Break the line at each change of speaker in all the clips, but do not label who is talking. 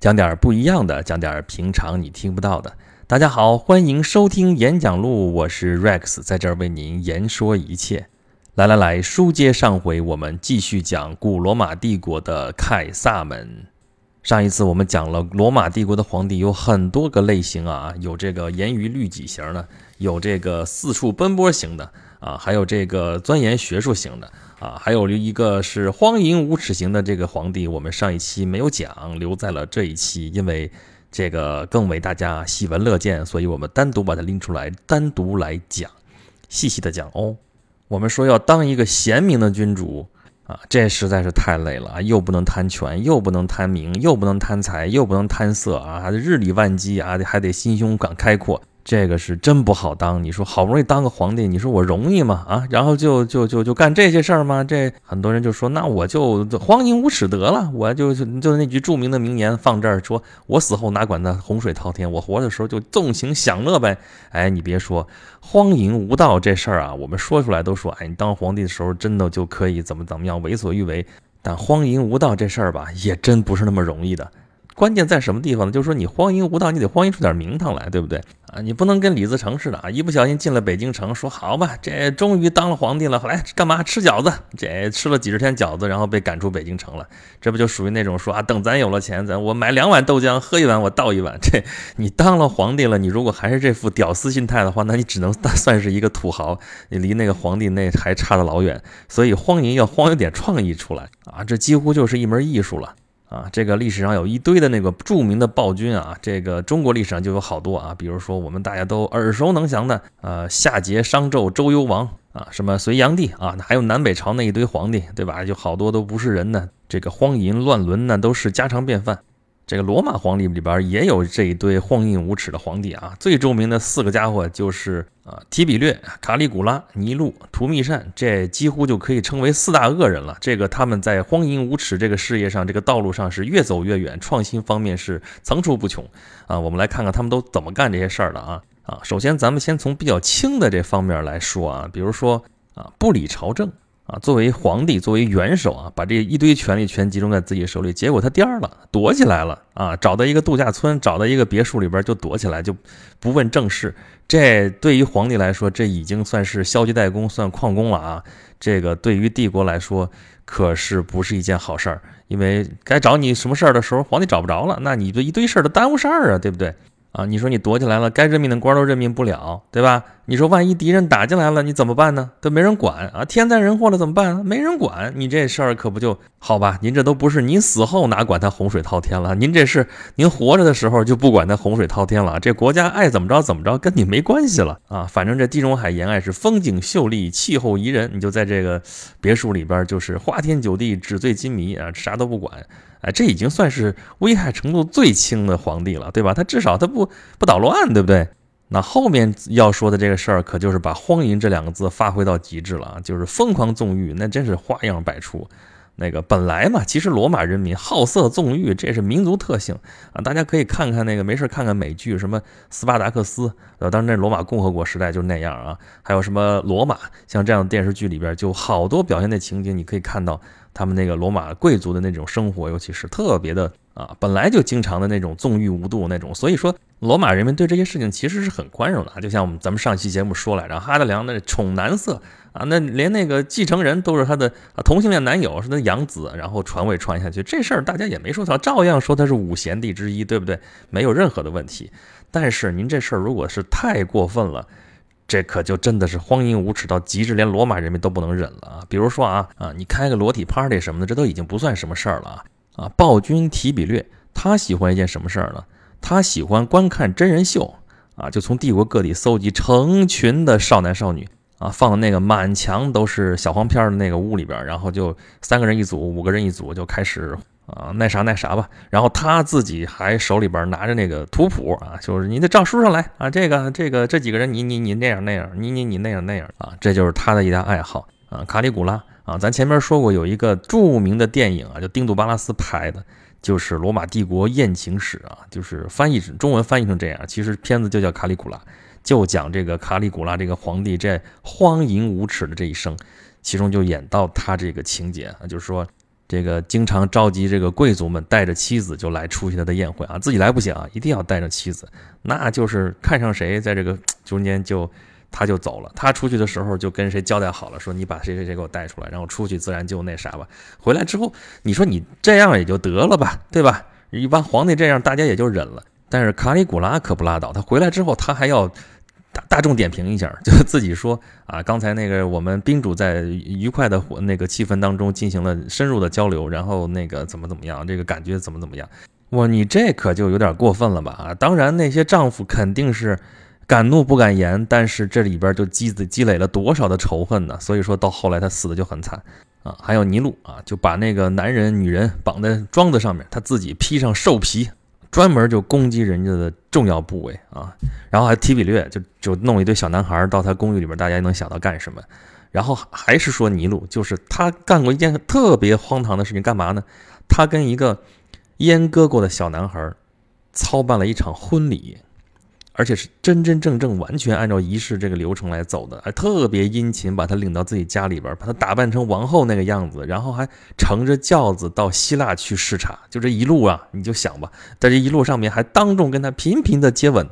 讲点不一样的，讲点平常你听不到的。大家好，欢迎收听演讲录，我是 Rex，在这儿为您言说一切。来来来，书接上回，我们继续讲古罗马帝国的凯撒们。上一次我们讲了罗马帝国的皇帝有很多个类型啊，有这个严于律己型的，有这个四处奔波型的啊，还有这个钻研学术型的啊，还有一个是荒淫无耻型的这个皇帝。我们上一期没有讲，留在了这一期，因为这个更为大家喜闻乐见，所以我们单独把它拎出来，单独来讲，细细的讲哦。我们说要当一个贤明的君主啊，这实在是太累了！又不能贪权，又不能贪名，又不能贪财，又不能贪色啊，日理万机啊，还得心胸敢开阔。这个是真不好当，你说好不容易当个皇帝，你说我容易吗？啊，然后就就就就干这些事儿吗？这很多人就说，那我就荒淫无耻得了，我就就那句著名的名言放这儿，说我死后哪管那洪水滔天，我活的时候就纵情享乐呗。哎，你别说荒淫无道这事儿啊，我们说出来都说，哎，你当皇帝的时候真的就可以怎么怎么样为所欲为，但荒淫无道这事儿吧，也真不是那么容易的。关键在什么地方呢？就是说你荒淫无道，你得荒淫出点名堂来，对不对啊？你不能跟李自成似的啊，一不小心进了北京城，说好吧，这终于当了皇帝了，来干嘛吃饺子？这吃了几十天饺子，然后被赶出北京城了，这不就属于那种说啊，等咱有了钱，咱我买两碗豆浆，喝一碗我倒一碗。这你当了皇帝了，你如果还是这副屌丝心态的话，那你只能算是一个土豪，你离那个皇帝那还差得老远。所以荒淫要荒有点创意出来啊，这几乎就是一门艺术了。啊，这个历史上有一堆的那个著名的暴君啊，这个中国历史上就有好多啊，比如说我们大家都耳熟能详的，呃，夏桀、商纣、周幽王啊，什么隋炀帝啊，还有南北朝那一堆皇帝，对吧？就好多都不是人呢，这个荒淫乱伦呢，都是家常便饭。这个罗马皇帝里边也有这一堆荒淫无耻的皇帝啊，最著名的四个家伙就是啊提比略、卡里古拉、尼禄、图密善，这几乎就可以称为四大恶人了。这个他们在荒淫无耻这个事业上、这个道路上是越走越远，创新方面是层出不穷啊。我们来看看他们都怎么干这些事儿的啊啊！首先咱们先从比较轻的这方面来说啊，比如说啊不理朝政。啊，作为皇帝，作为元首啊，把这一堆权力全集中在自己手里，结果他颠了，躲起来了啊，找到一个度假村，找到一个别墅里边就躲起来，就不问政事。这对于皇帝来说，这已经算是消极怠工，算旷工了啊。这个对于帝国来说，可是不是一件好事儿，因为该找你什么事儿的时候，皇帝找不着了，那你这一堆事儿都耽误事儿啊，对不对？啊，你说你躲起来了，该任命的官都任命不了，对吧？你说万一敌人打进来了，你怎么办呢？都没人管啊！天灾人祸了怎么办？没人管，你这事儿可不就好吧？您这都不是您死后哪管他洪水滔天了？您这是您活着的时候就不管他洪水滔天了，这国家爱怎么着怎么着，跟你没关系了啊！反正这地中海沿岸是风景秀丽，气候宜人，你就在这个别墅里边就是花天酒地，纸醉金迷啊，啥都不管。哎，这已经算是危害程度最轻的皇帝了，对吧？他至少他不不捣乱，对不对？那后面要说的这个事儿，可就是把“荒淫”这两个字发挥到极致了啊，就是疯狂纵欲，那真是花样百出。那个本来嘛，其实罗马人民好色纵欲，这是民族特性啊。大家可以看看那个，没事看看美剧，什么《斯巴达克斯》，呃，当然那罗马共和国时代就是那样啊。还有什么罗马，像这样的电视剧里边，就好多表现的情景，你可以看到他们那个罗马贵族的那种生活，尤其是特别的啊，本来就经常的那种纵欲无度那种，所以说。罗马人民对这些事情其实是很宽容的，就像我们咱们上期节目说来着，哈德良那宠男色啊，那连那个继承人都是他的同性恋男友，是他养子，然后传位传下去，这事儿大家也没说他，照样说他是五贤帝之一，对不对？没有任何的问题。但是您这事儿如果是太过分了，这可就真的是荒淫无耻到极致，连罗马人民都不能忍了啊！比如说啊啊，你开个裸体 party 什么的，这都已经不算什么事儿了啊啊！暴君提比略他喜欢一件什么事儿呢？他喜欢观看真人秀啊，就从帝国各地搜集成群的少男少女啊，放到那个满墙都是小黄片的那个屋里边，然后就三个人一组，五个人一组，就开始啊那啥那啥吧。然后他自己还手里边拿着那个图谱啊，就是你得照书上来啊，这个这个这几个人你你你那样那样，你你你那样那样啊，这就是他的一大爱好啊。卡里古拉啊，咱前面说过有一个著名的电影啊，叫丁杜巴拉斯拍的。就是罗马帝国艳情史啊，就是翻译中文翻译成这样，其实片子就叫卡里古拉，就讲这个卡里古拉这个皇帝这荒淫无耻的这一生，其中就演到他这个情节啊，就是说这个经常召集这个贵族们带着妻子就来出席他的宴会啊，自己来不行啊，一定要带着妻子，那就是看上谁在这个 中间就他就走了。他出去的时候就跟谁交代好了，说你把谁谁谁给我带出来，然后出去自然就那啥吧。回来之后，你说你这样也就得了吧，对吧？一般皇帝这样，大家也就忍了。但是卡里古拉可不拉倒，他回来之后，他还要。大大众点评一下，就自己说啊，刚才那个我们宾主在愉快的那个气氛当中进行了深入的交流，然后那个怎么怎么样，这个感觉怎么怎么样？哇，你这可就有点过分了吧？啊，当然那些丈夫肯定是敢怒不敢言，但是这里边就积积累了多少的仇恨呢？所以说到后来他死的就很惨啊。还有尼禄啊，就把那个男人女人绑在桩子上面，他自己披上兽皮。专门就攻击人家的重要部位啊，然后还提比略就就弄一堆小男孩到他公寓里边，大家能想到干什么？然后还是说尼禄，就是他干过一件特别荒唐的事情，干嘛呢？他跟一个阉割过的小男孩操办了一场婚礼。而且是真真正正完全按照仪式这个流程来走的，还特别殷勤，把她领到自己家里边，把她打扮成王后那个样子，然后还乘着轿子到希腊去视察。就这一路啊，你就想吧，在这一路上面还当众跟她频频的接吻，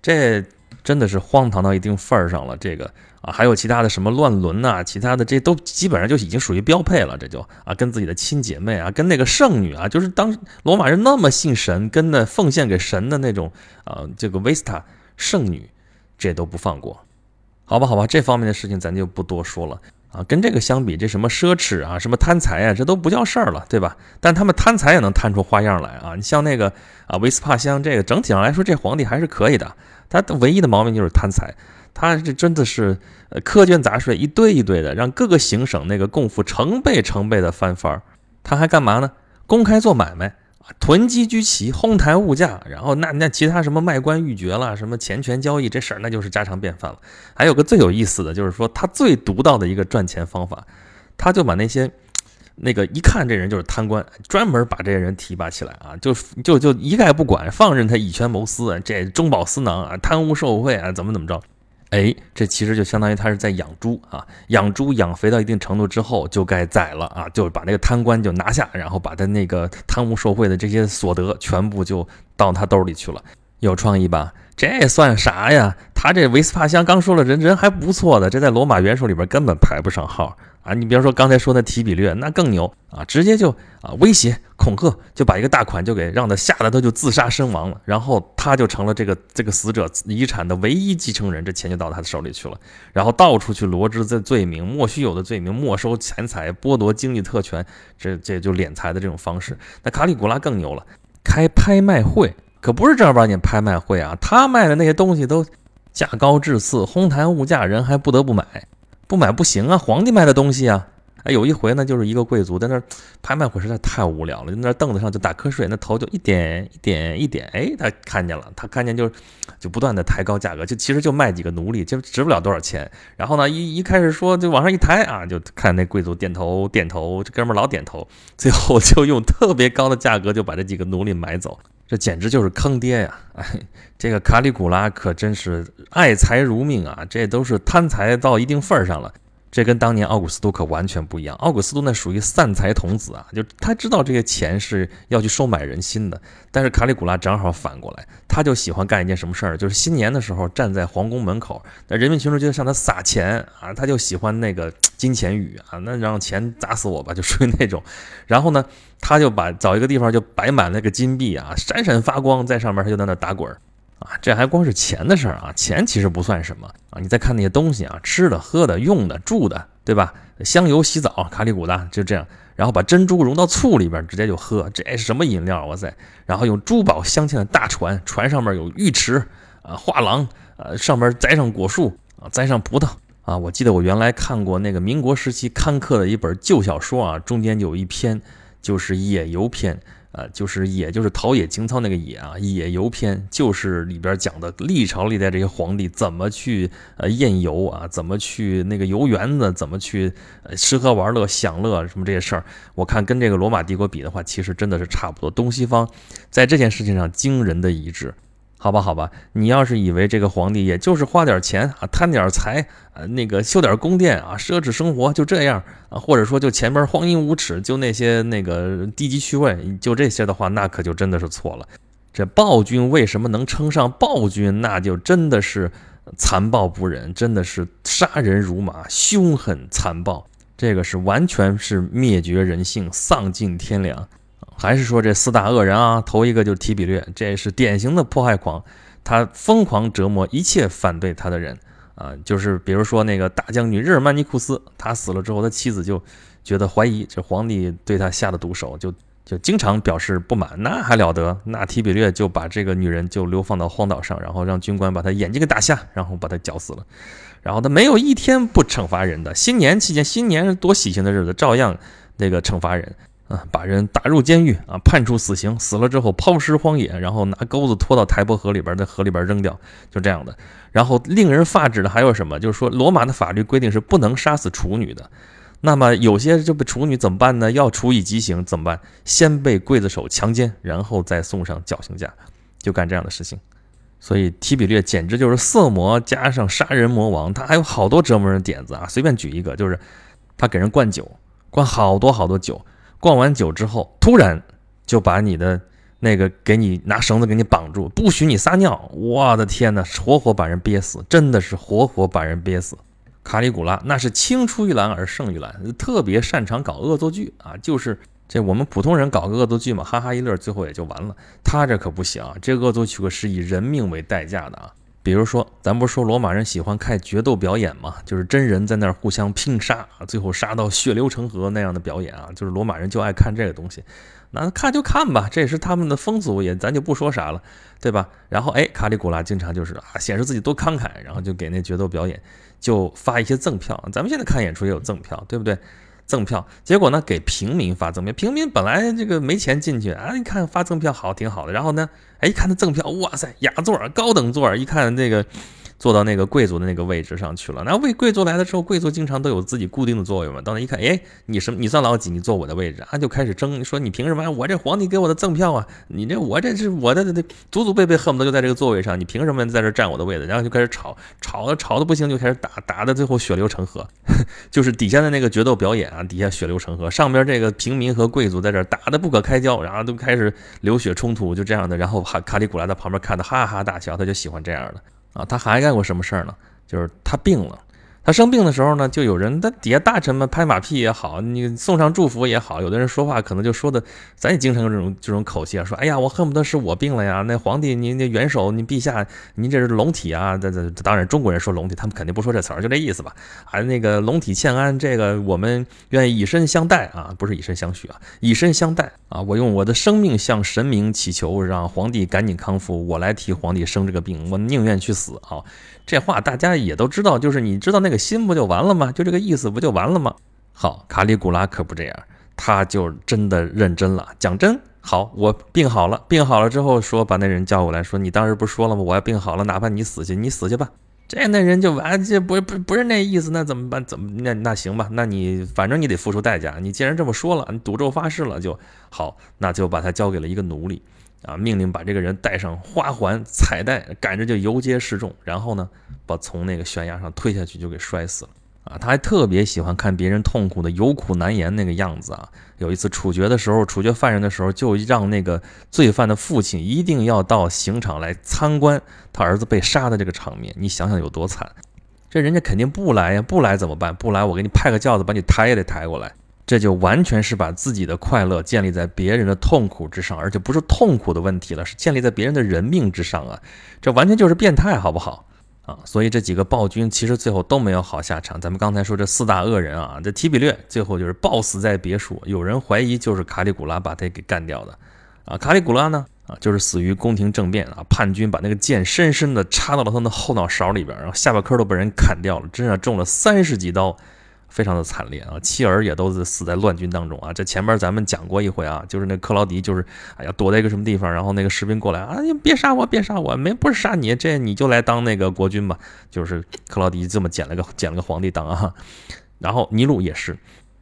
这真的是荒唐到一定份儿上了。这个啊，还有其他的什么乱伦呐，其他的这都基本上就已经属于标配了。这就啊，跟自己的亲姐妹啊，跟那个圣女啊，就是当罗马人那么信神，跟那奉献给神的那种啊，这个维斯塔。圣女，这都不放过，好吧，好吧，这方面的事情咱就不多说了啊。跟这个相比，这什么奢侈啊，什么贪财啊，这都不叫事儿了，对吧？但他们贪财也能贪出花样来啊。你像那个啊，维斯帕乡，这个整体上来说，这皇帝还是可以的。他唯一的毛病就是贪财，他这真的是呃苛捐杂税一堆一堆的，让各个行省那个贡赋成倍成倍的翻番儿。他还干嘛呢？公开做买卖。囤积居奇，哄抬物价，然后那那其他什么卖官鬻爵了，什么钱权交易这事儿，那就是家常便饭了。还有个最有意思的就是说，他最独到的一个赚钱方法，他就把那些那个一看这人就是贪官，专门把这些人提拔起来啊，就就就一概不管，放任他以权谋私，这中饱私囊啊，贪污受贿啊，怎么怎么着。哎，这其实就相当于他是在养猪啊，养猪养肥到一定程度之后，就该宰了啊，就把那个贪官就拿下，然后把他那个贪污受贿的这些所得全部就到他兜里去了。有创意吧？这算啥呀？他这维斯帕乡刚说了，人人还不错的，这在罗马元首里边根本排不上号。啊，你比方说刚才说的提比略，那更牛啊，直接就啊威胁恐吓，就把一个大款就给让他吓得他就自杀身亡了，然后他就成了这个这个死者遗产的唯一继承人，这钱就到他的手里去了，然后到处去罗织这罪名，莫须有的罪名，没收钱财，剥夺经济特权，这这就敛财的这种方式。那卡里古拉更牛了，开拍卖会，可不是正儿八经拍卖会啊，他卖的那些东西都价高质次，哄抬物价，人还不得不买。不买不行啊！皇帝卖的东西啊！哎，有一回呢，就是一个贵族在那儿拍卖会，实在太无聊了，在那凳子上就打瞌睡，那头就一点一点一点，哎，他看见了，他看见就就不断的抬高价格，就其实就卖几个奴隶，就值不了多少钱。然后呢，一一开始说就往上一抬啊，就看那贵族点头点头，这哥们儿老点头，最后就用特别高的价格就把这几个奴隶买走。这简直就是坑爹呀！哎，这个卡里古拉可真是爱财如命啊！这都是贪财到一定份儿上了。这跟当年奥古斯都可完全不一样。奥古斯都那属于散财童子啊，就他知道这些钱是要去收买人心的。但是卡里古拉正好反过来，他就喜欢干一件什么事儿，就是新年的时候站在皇宫门口，那人民群众就向他撒钱啊，他就喜欢那个金钱雨啊，那让钱砸死我吧，就属于那种。然后呢，他就把找一个地方就摆满那个金币啊，闪闪发光，在上面他就在那打滚儿。啊，这还光是钱的事儿啊！钱其实不算什么啊！你再看那些东西啊，吃的、喝的、用的、住的，对吧？香油洗澡，卡里古拉就这样，然后把珍珠融到醋里边，直接就喝，这是什么饮料？哇塞！然后用珠宝镶嵌的大船，船上面有浴池啊、画廊啊，上面栽上果树啊，栽上葡萄啊。我记得我原来看过那个民国时期刊刻的一本旧小说啊，中间有一篇就是野游篇。呃，就是也，就是陶冶情操那个野啊，野游篇就是里边讲的历朝历代这些皇帝怎么去呃宴游啊，怎么去那个游园子，怎么去吃喝玩乐享乐什么这些事儿。我看跟这个罗马帝国比的话，其实真的是差不多，东西方在这件事情上惊人的一致。好吧，好吧，你要是以为这个皇帝也就是花点钱啊，贪点财，呃，那个修点宫殿啊，奢侈生活就这样啊，或者说就前边荒淫无耻，就那些那个低级趣味，就这些的话，那可就真的是错了。这暴君为什么能称上暴君？那就真的是残暴不忍，真的是杀人如麻，凶狠残暴，这个是完全是灭绝人性，丧尽天良。还是说这四大恶人啊，头一个就是提比略，这是典型的迫害狂，他疯狂折磨一切反对他的人啊，就是比如说那个大将军日耳曼尼库斯，他死了之后，他妻子就觉得怀疑这皇帝对他下的毒手，就就经常表示不满，那还了得？那提比略就把这个女人就流放到荒岛上，然后让军官把他眼睛给打瞎，然后把他绞死了，然后他没有一天不惩罚人的，新年期间，新年是多喜庆的日子，照样那个惩罚人。啊，把人打入监狱啊，判处死刑，死了之后抛尸荒野，然后拿钩子拖到台伯河里边，在河里边扔掉，就这样的。然后令人发指的还有什么？就是说，罗马的法律规定是不能杀死处女的。那么有些这个处女怎么办呢？要处以极刑怎么办？先被刽子手强奸，然后再送上绞刑架，就干这样的事情。所以提比略简直就是色魔加上杀人魔王，他还有好多折磨人点子啊。随便举一个，就是他给人灌酒，灌好多好多酒。灌完酒之后，突然就把你的那个给你拿绳子给你绑住，不许你撒尿。我的天哪，活活把人憋死，真的是活活把人憋死。卡里古拉那是青出于蓝而胜于蓝，特别擅长搞恶作剧啊，就是这我们普通人搞个恶作剧嘛，哈哈一乐，最后也就完了。他这可不行，这恶作剧可是以人命为代价的啊。比如说，咱不是说罗马人喜欢看决斗表演嘛，就是真人在那儿互相拼杀，最后杀到血流成河那样的表演啊，就是罗马人就爱看这个东西。那看就看吧，这也是他们的风俗，也咱就不说啥了，对吧？然后哎，卡里古拉经常就是啊，显示自己多慷慨，然后就给那决斗表演就发一些赠票。咱们现在看演出也有赠票，对不对？赠票，结果呢给平民发赠票，平民本来这个没钱进去啊，一看发赠票好挺好的，然后呢，哎一看那赠票，哇塞，雅座高等座一看这个。坐到那个贵族的那个位置上去了。那为贵族来了之后，贵族经常都有自己固定的座位嘛。到那一看，哎，你什么？你算老几？你坐我的位置啊？就开始争，说你凭什么？我这皇帝给我的赠票啊！你这我这是我的这祖祖辈辈恨不得就在这个座位上，你凭什么在这占我的位置？然后就开始吵，吵的吵的不行，就开始打，打的最后血流成河。就是底下的那个决斗表演啊，底下血流成河，上边这个平民和贵族在这打的不可开交，然后都开始流血冲突，就这样的。然后卡卡里古拉在旁边看的哈哈大笑，他就喜欢这样的。啊，他还干过什么事儿呢？就是他病了。他生病的时候呢，就有人他底下大臣们拍马屁也好，你送上祝福也好，有的人说话可能就说的，咱也经常有这种这种口气啊，说哎呀，我恨不得是我病了呀，那皇帝您那元首您陛下您这是龙体啊，这这当然中国人说龙体，他们肯定不说这词儿，就这意思吧。还那个龙体欠安，这个我们愿意以身相待啊，不是以身相许啊，以身相待啊，我用我的生命向神明祈求，让皇帝赶紧康复，我来替皇帝生这个病，我宁愿去死啊。这话大家也都知道，就是你知道那个心不就完了吗？就这个意思不就完了吗？好，卡里古拉可不这样，他就真的认真了，讲真。好，我病好了，病好了之后说把那人叫过来，说你当时不说了吗？我要病好了，哪怕你死去，你死去吧。这那人就完，这不不不是那意思，那怎么办？怎么那那行吧？那你反正你得付出代价。你既然这么说了，你赌咒发誓了，就好，那就把他交给了一个奴隶。啊！命令把这个人戴上花环、彩带，赶着就游街示众，然后呢，把从那个悬崖上推下去，就给摔死了。啊！他还特别喜欢看别人痛苦的有苦难言那个样子啊！有一次处决的时候，处决犯人的时候，就让那个罪犯的父亲一定要到刑场来参观他儿子被杀的这个场面。你想想有多惨？这人家肯定不来呀！不来怎么办？不来，我给你派个轿子把你抬也得抬过来。这就完全是把自己的快乐建立在别人的痛苦之上，而且不是痛苦的问题了，是建立在别人的人命之上啊！这完全就是变态，好不好啊？所以这几个暴君其实最后都没有好下场。咱们刚才说这四大恶人啊，这提比略最后就是暴死在别墅，有人怀疑就是卡里古拉把他给干掉的啊。卡里古拉呢啊，就是死于宫廷政变啊，叛军把那个剑深深的插到了他的后脑勺里边，然后下巴颏都被人砍掉了，身上中了三十几刀。非常的惨烈啊，妻儿也都是死在乱军当中啊。这前面咱们讲过一回啊，就是那克劳迪，就是哎呀躲在一个什么地方，然后那个士兵过来啊，你别杀我，别杀我，没不是杀你，这你就来当那个国君吧。就是克劳迪这么捡了个捡了个皇帝当啊。然后尼禄也是，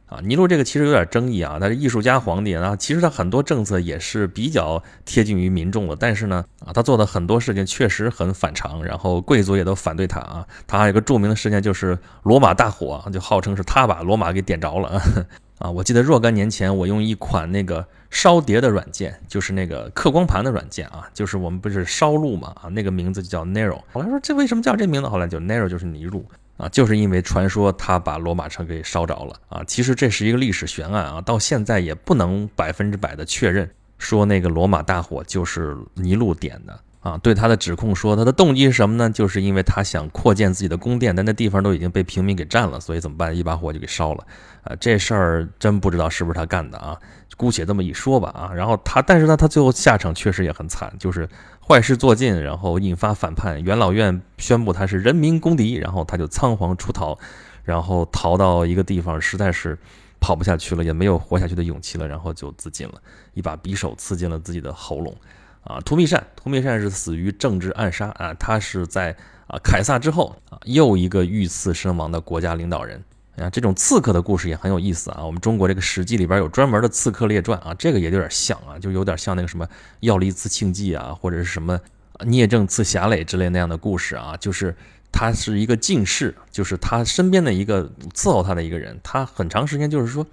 啊，尼禄这个其实有点争议啊，他是艺术家皇帝啊，其实他很多政策也是比较贴近于民众的，但是呢，啊，他做的很多事情确实很反常，然后贵族也都反对他啊。他还有个著名的事件就是罗马大火，就号称是他把罗马给点着了 啊。我记得若干年前，我用一款那个烧碟的软件，就是那个刻光盘的软件啊，就是我们不是烧录嘛啊，那个名字就叫 Nero。后来说这为什么叫这名字？后来就 Nero 就是尼禄。啊，就是因为传说他把罗马城给烧着了啊！其实这是一个历史悬案啊，到现在也不能百分之百的确认说那个罗马大火就是尼禄点的啊。对他的指控说他的动机是什么呢？就是因为他想扩建自己的宫殿，但那地方都已经被平民给占了，所以怎么办？一把火就给烧了啊！这事儿真不知道是不是他干的啊？姑且这么一说吧啊。然后他，但是呢，他最后下场确实也很惨，就是。坏事做尽，然后引发反叛。元老院宣布他是人民公敌，然后他就仓皇出逃，然后逃到一个地方，实在是跑不下去了，也没有活下去的勇气了，然后就自尽了，一把匕首刺进了自己的喉咙。啊，图密善，图密善是死于政治暗杀啊，他是在啊凯撒之后啊又一个遇刺身亡的国家领导人。啊，这种刺客的故事也很有意思啊！我们中国这个《史记》里边有专门的刺客列传啊，这个也有点像啊，就有点像那个什么药力刺庆忌啊，或者是什么聂政刺侠垒之类那样的故事啊，就是他是一个进士，就是他身边的一个伺候他的一个人，他很长时间就是说。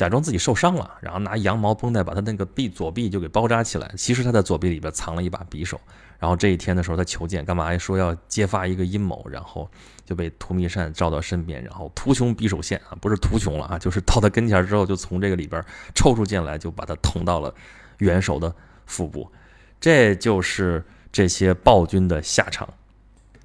假装自己受伤了，然后拿羊毛绷带把他那个臂左臂就给包扎起来。其实他在左臂里边藏了一把匕首。然后这一天的时候，他求见，干嘛说要揭发一个阴谋，然后就被屠弥善召到身边，然后图穷匕首现啊，不是图穷了啊，就是到他跟前之后，就从这个里边抽出剑来，就把他捅到了元首的腹部。这就是这些暴君的下场。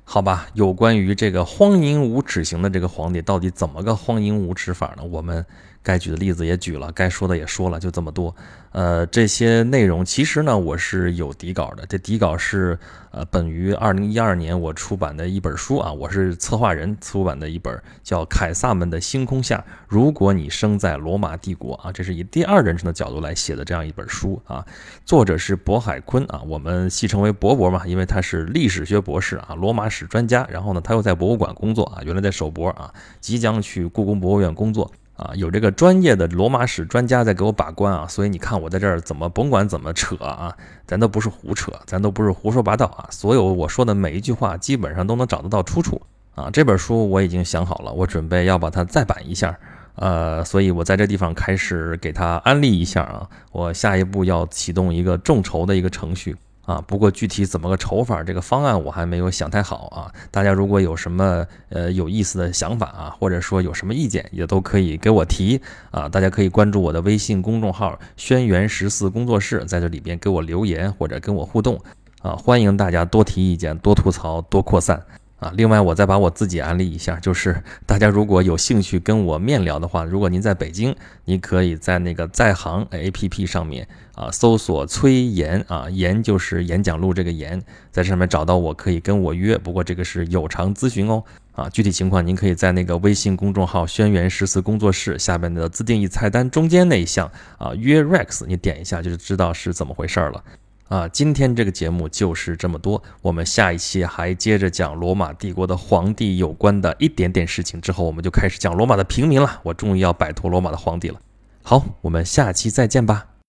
好吧，有关于这个荒淫无耻型的这个皇帝，到底怎么个荒淫无耻法呢？我们。该举的例子也举了，该说的也说了，就这么多。呃，这些内容其实呢，我是有底稿的。这底稿是呃，本于二零一二年我出版的一本书啊，我是策划人出版的一本叫《凯撒们的星空下》，如果你生在罗马帝国啊，这是以第二人称的角度来写的这样一本书啊。作者是渤海坤啊，我们戏称为博博嘛，因为他是历史学博士啊，罗马史专家。然后呢，他又在博物馆工作啊，原来在首博啊，即将去故宫博物院工作。啊，有这个专业的罗马史专家在给我把关啊，所以你看我在这儿怎么甭管怎么扯啊，咱都不是胡扯，咱都不是胡说八道啊，所有我说的每一句话基本上都能找得到出处啊。这本书我已经想好了，我准备要把它再版一下，呃，所以我在这地方开始给它安利一下啊，我下一步要启动一个众筹的一个程序。啊，不过具体怎么个筹法，这个方案我还没有想太好啊。大家如果有什么呃有意思的想法啊，或者说有什么意见，也都可以给我提啊。大家可以关注我的微信公众号“轩辕十四工作室”，在这里边给我留言或者跟我互动啊。欢迎大家多提意见、多吐槽、多扩散。啊，另外我再把我自己安利一下，就是大家如果有兴趣跟我面聊的话，如果您在北京，你可以在那个在行 A P P 上面啊搜索崔岩啊，岩就是演讲录这个岩，在上面找到我可以跟我约，不过这个是有偿咨询哦。啊，具体情况您可以在那个微信公众号“轩辕十四工作室”下面的自定义菜单中间那一项啊约 Rex，你点一下就知道是怎么回事了。啊，今天这个节目就是这么多。我们下一期还接着讲罗马帝国的皇帝有关的一点点事情，之后我们就开始讲罗马的平民了。我终于要摆脱罗马的皇帝了。好，我们下期再见吧。